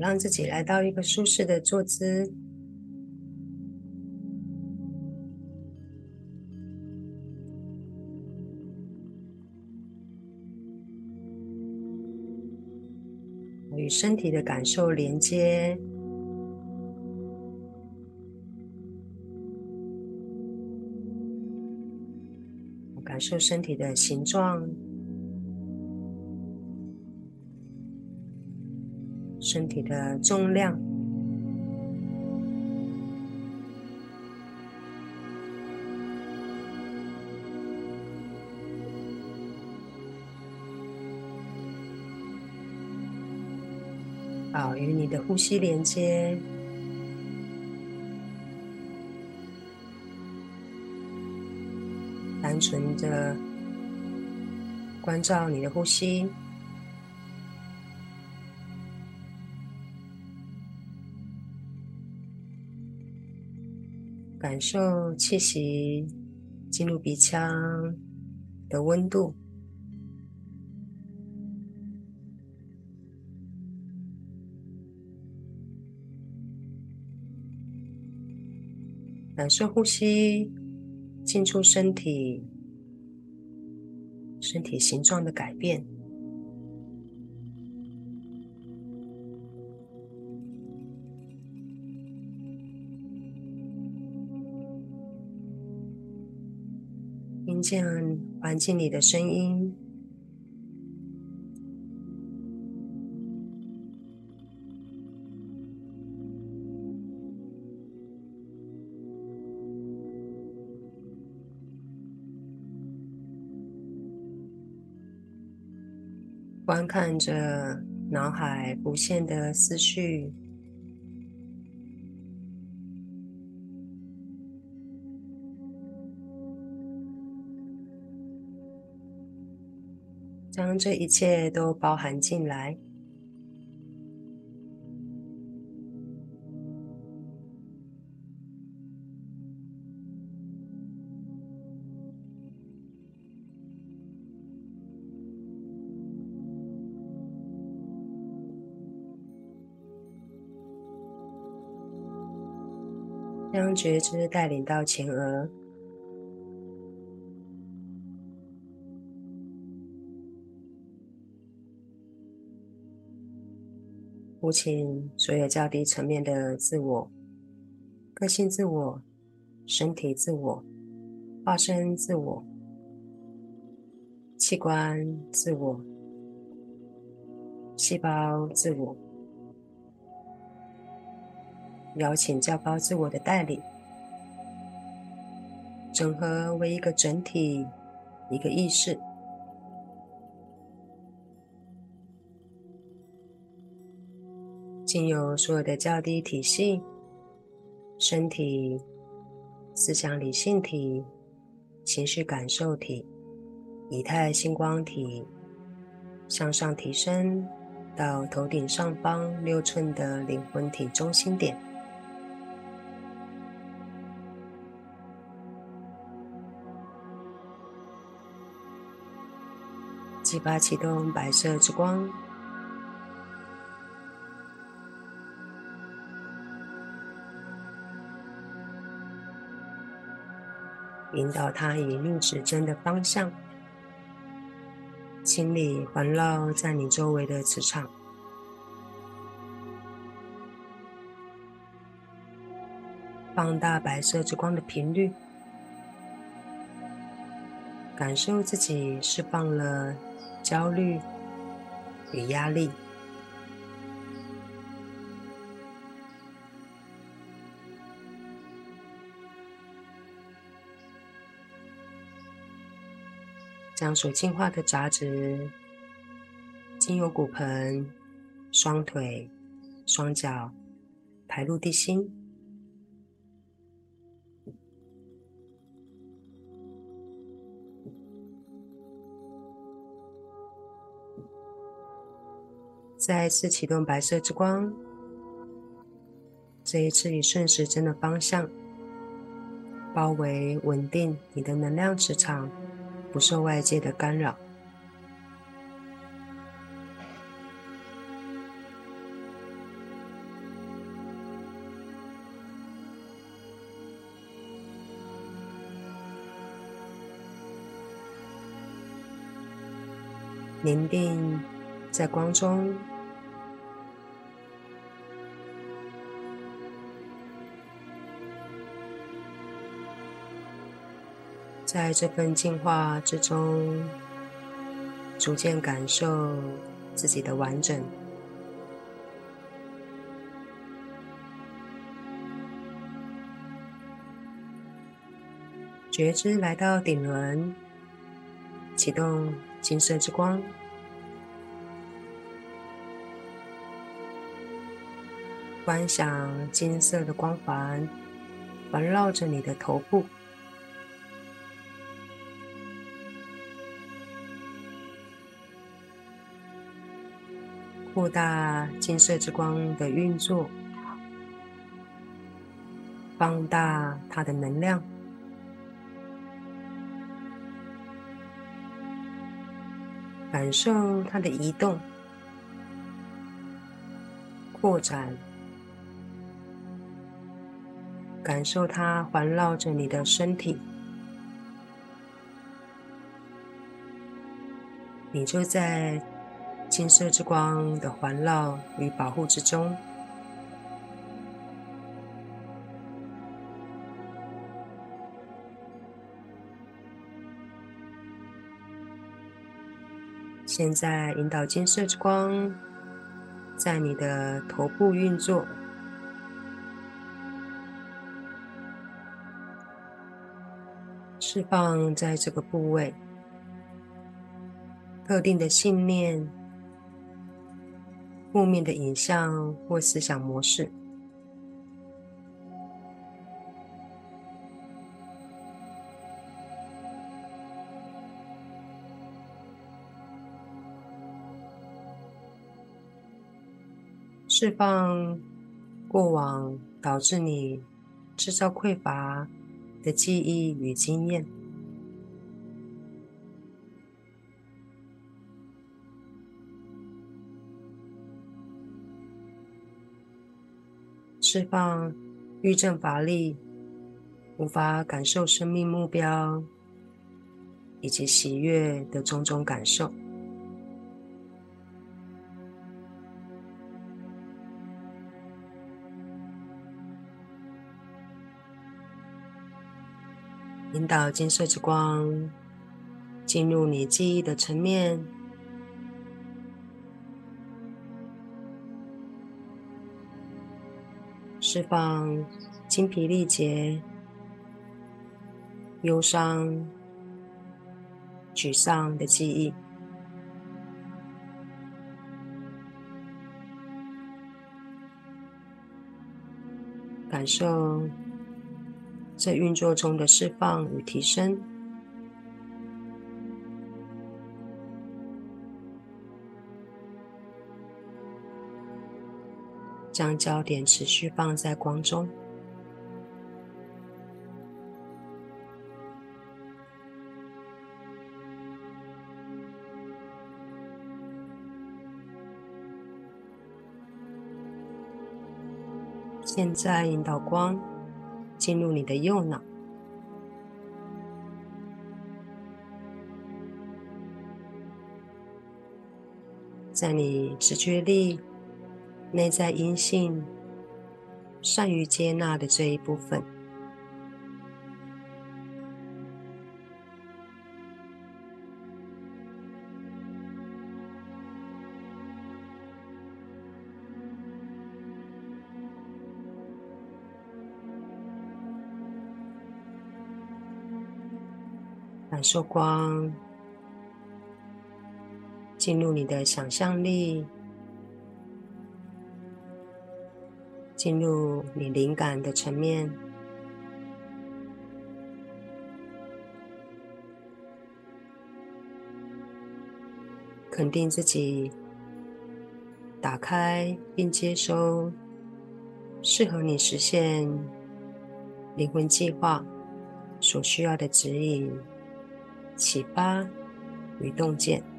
让自己来到一个舒适的坐姿。与身体的感受连接，感受身体的形状、身体的重量。好，与你的呼吸连接，单纯的关照你的呼吸，感受气息进入鼻腔的温度。感受呼吸进出身体，身体形状的改变，见环境里的声音。观看着脑海浮现的思绪，将这一切都包含进来。将觉知带领到前额，呼请所有较低层面的自我、个性自我、身体自我、化身自我、器官自我、细胞自我。邀请较高自我的带领，整合为一个整体，一个意识。经由所有的较低体系、身体、思想理性体、情绪感受体、以太星光体，向上提升到头顶上方六寸的灵魂体中心点。七八启动白色之光，引导它以逆时针的方向，清理环绕在你周围的磁场，放大白色之光的频率，感受自己释放了。焦虑与压力，将所净化的杂质经由骨盆、双腿、双脚排入地心。再一次启动白色之光，这一次以顺时针的方向包围、稳定你的能量磁场，不受外界的干扰。您定在光中在这份进化之中，逐渐感受自己的完整。觉知来到顶轮，启动金色之光，观想金色的光环环绕着你的头部，扩大金色之光的运作，放大它的能量。感受它的移动、扩展，感受它环绕着你的身体，你就在金色之光的环绕与保护之中。现在引导金色之光在你的头部运作，释放在这个部位特定的信念、负面的影像或思想模式。释放过往导致你制造匮乏的记忆与经验，释放郁症乏力、无法感受生命目标以及喜悦的种种感受。引导金色之光进入你记忆的层面，释放精疲力竭、忧伤、沮丧的记忆，感受。在运作中的释放与提升，将焦点持续放在光中。现在引导光。进入你的右脑，在你直觉力、内在阴性、善于接纳的这一部分，感受光进入你的想象力，进入你灵感的层面，肯定自己，打开并接收适合你实现灵魂计划所需要的指引。启发与洞见。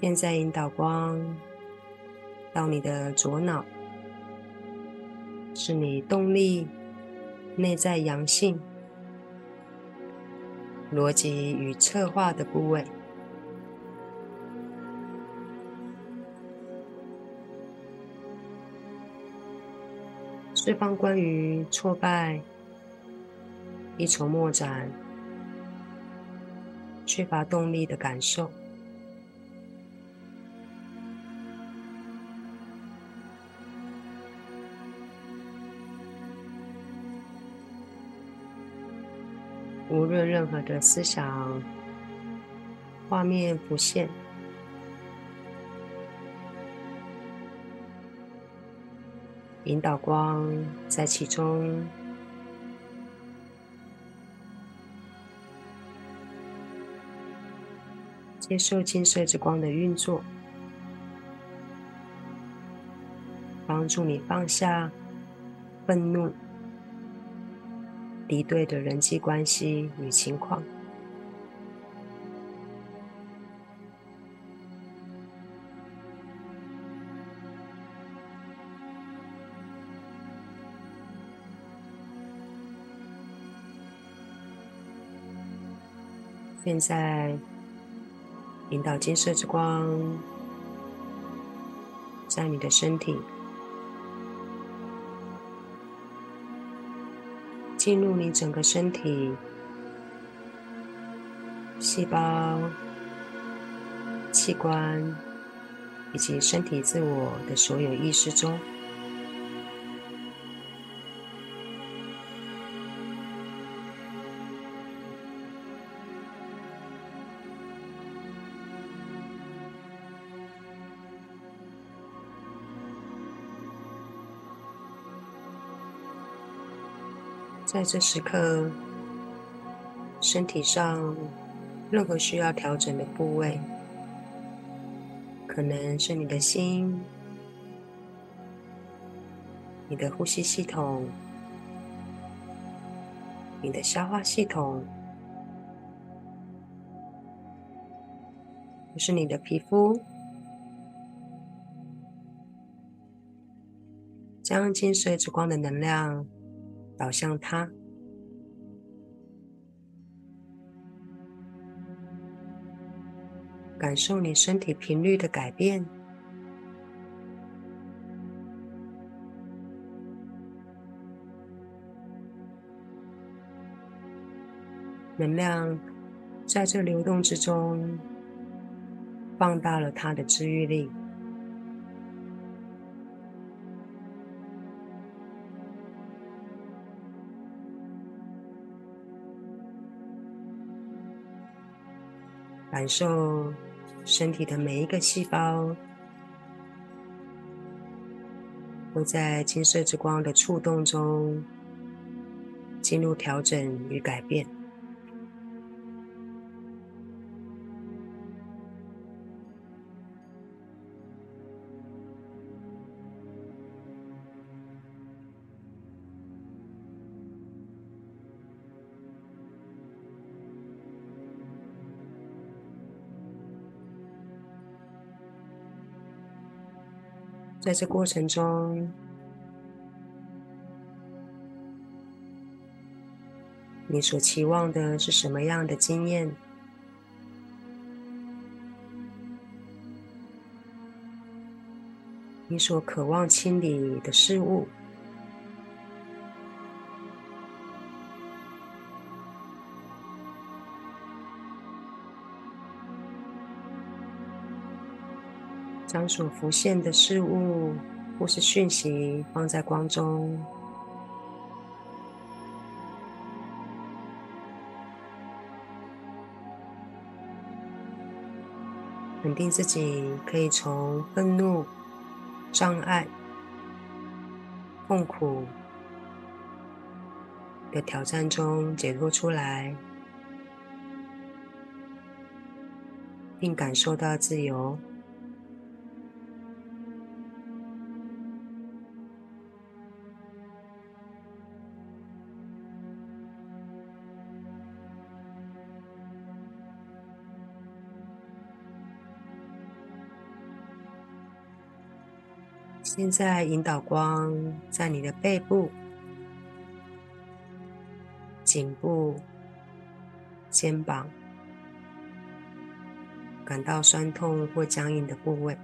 现在引导光到你的左脑，是你动力、内在阳性、逻辑与策划的部位。释放关于挫败、一筹莫展、缺乏动力的感受，无论任何的思想、画面浮现。引导光在其中，接受金色之光的运作，帮助你放下愤怒、敌对的人际关系与情况。现在，引导金色之光在你的身体进入你整个身体细胞、器官以及身体自我的所有意识中。在这时刻，身体上任何需要调整的部位，可能是你的心、你的呼吸系统、你的消化系统，或是你的皮肤，将金色之光的能量。导向它，感受你身体频率的改变，能量在这流动之中，放大了它的治愈力。感受身体的每一个细胞都在金色之光的触动中进入调整与改变。在这过程中，你所期望的是什么样的经验？你所渴望清理的事物？将所浮现的事物或是讯息放在光中，肯定自己可以从愤怒、障碍、痛苦的挑战中解脱出来，并感受到自由。现在引导光在你的背部、颈部、肩膀，感到酸痛或僵硬的部位。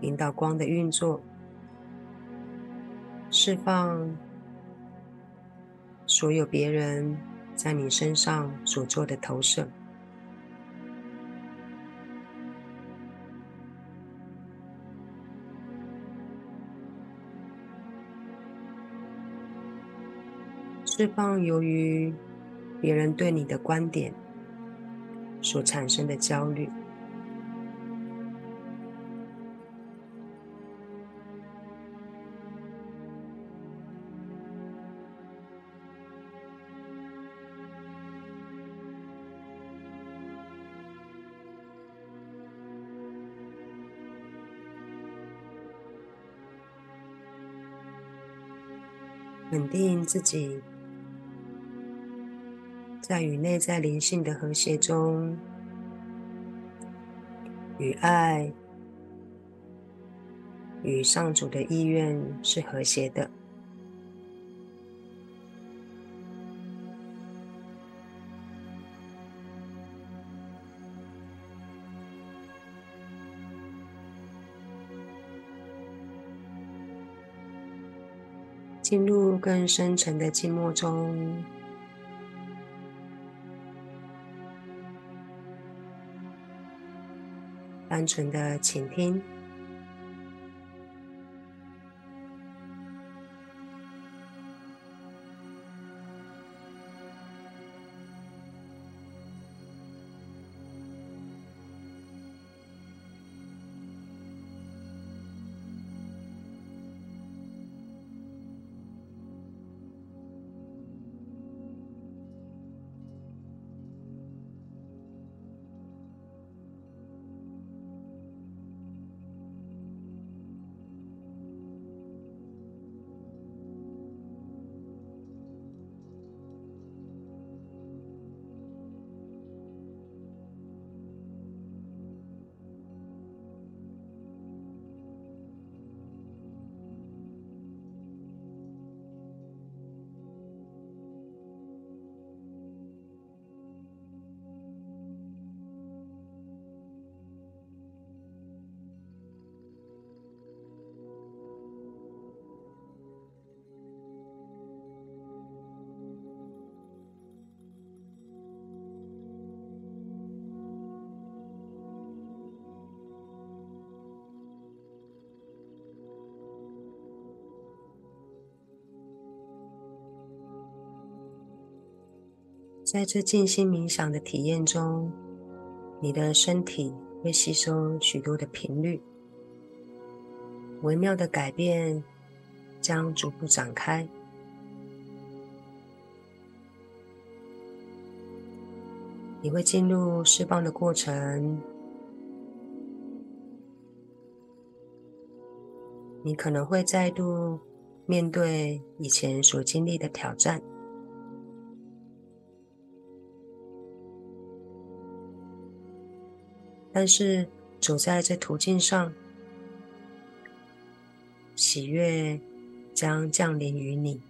引导光的运作，释放所有别人在你身上所做的投射，释放由于别人对你的观点所产生的焦虑。肯定自己，在与内在灵性的和谐中，与爱、与上主的意愿是和谐的。进入更深沉的静默中，单纯的倾听。在这静心冥想的体验中，你的身体会吸收许多的频率，微妙的改变将逐步展开。你会进入释放的过程，你可能会再度面对以前所经历的挑战。但是走在这途径上，喜悦将降临于你。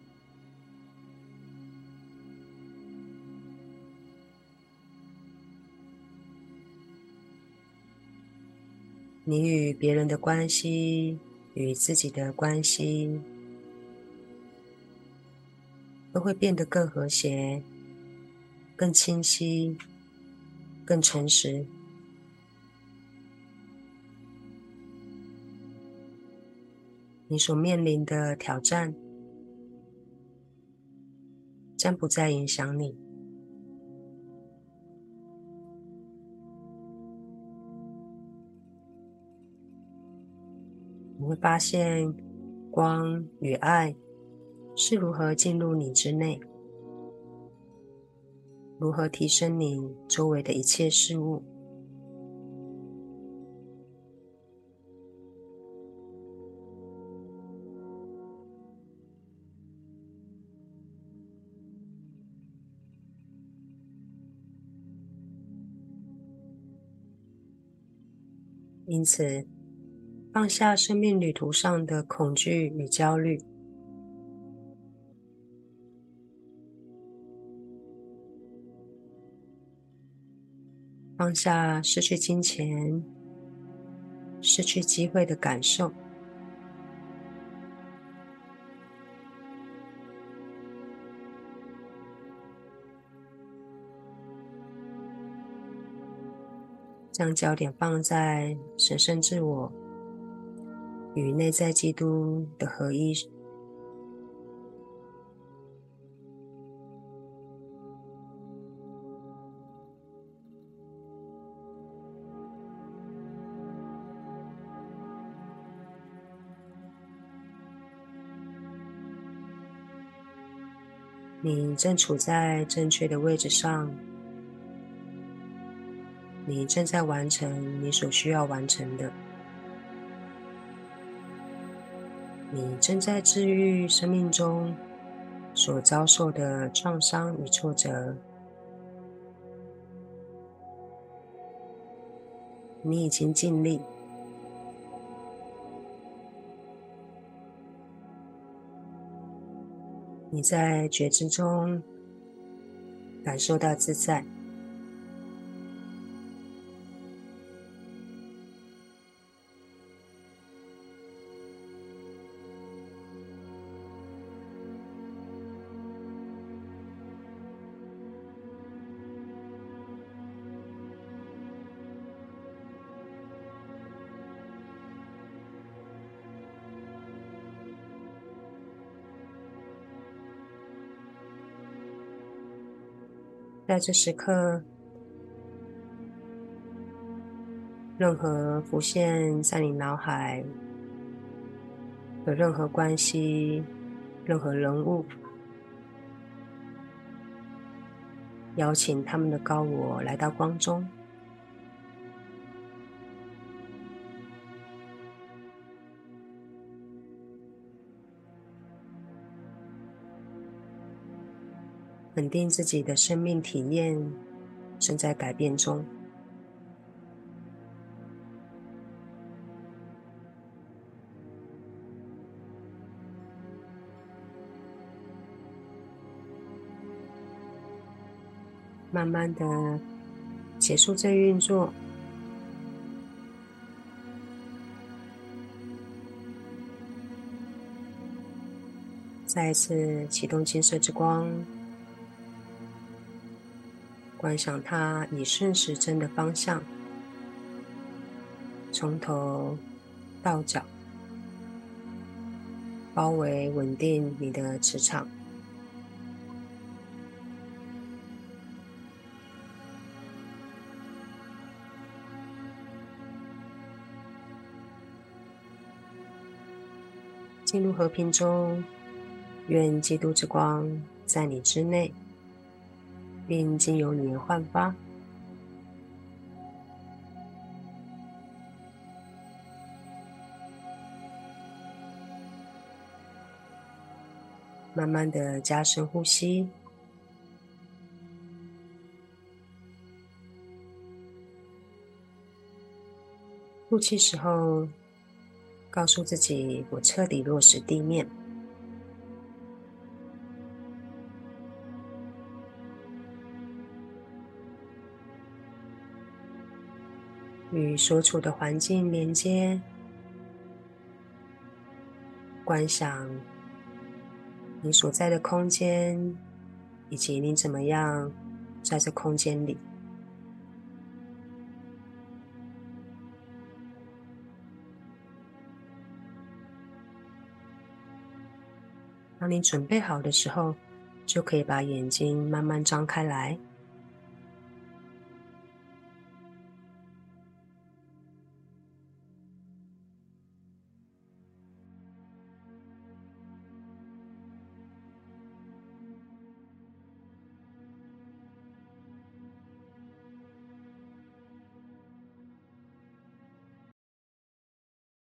你与别人的关系，与自己的关系，都会变得更和谐、更清晰、更诚实。你所面临的挑战将不再影响你。你会发现，光与爱是如何进入你之内，如何提升你周围的一切事物。因此，放下生命旅途上的恐惧与焦虑，放下失去金钱、失去机会的感受。将焦点放在神圣自我与内在基督的合一。你正处在正确的位置上。你正在完成你所需要完成的，你正在治愈生命中所遭受的创伤与挫折，你已经尽力，你在觉知中感受到自在。在这时刻，任何浮现在你脑海的任何关系、任何人物，邀请他们的高我来到光中，稳定自己的生命体验正在改变中，慢慢的结束这运作，再一次启动金色之光。观想它以顺时针的方向，从头到脚包围稳定你的磁场，进入和平中。愿基督之光在你之内。并经由你焕发，慢慢的加深呼吸，呼气时候，告诉自己：我彻底落实地面。与所处的环境连接，观想你所在的空间，以及你怎么样在这空间里。当你准备好的时候，就可以把眼睛慢慢张开来。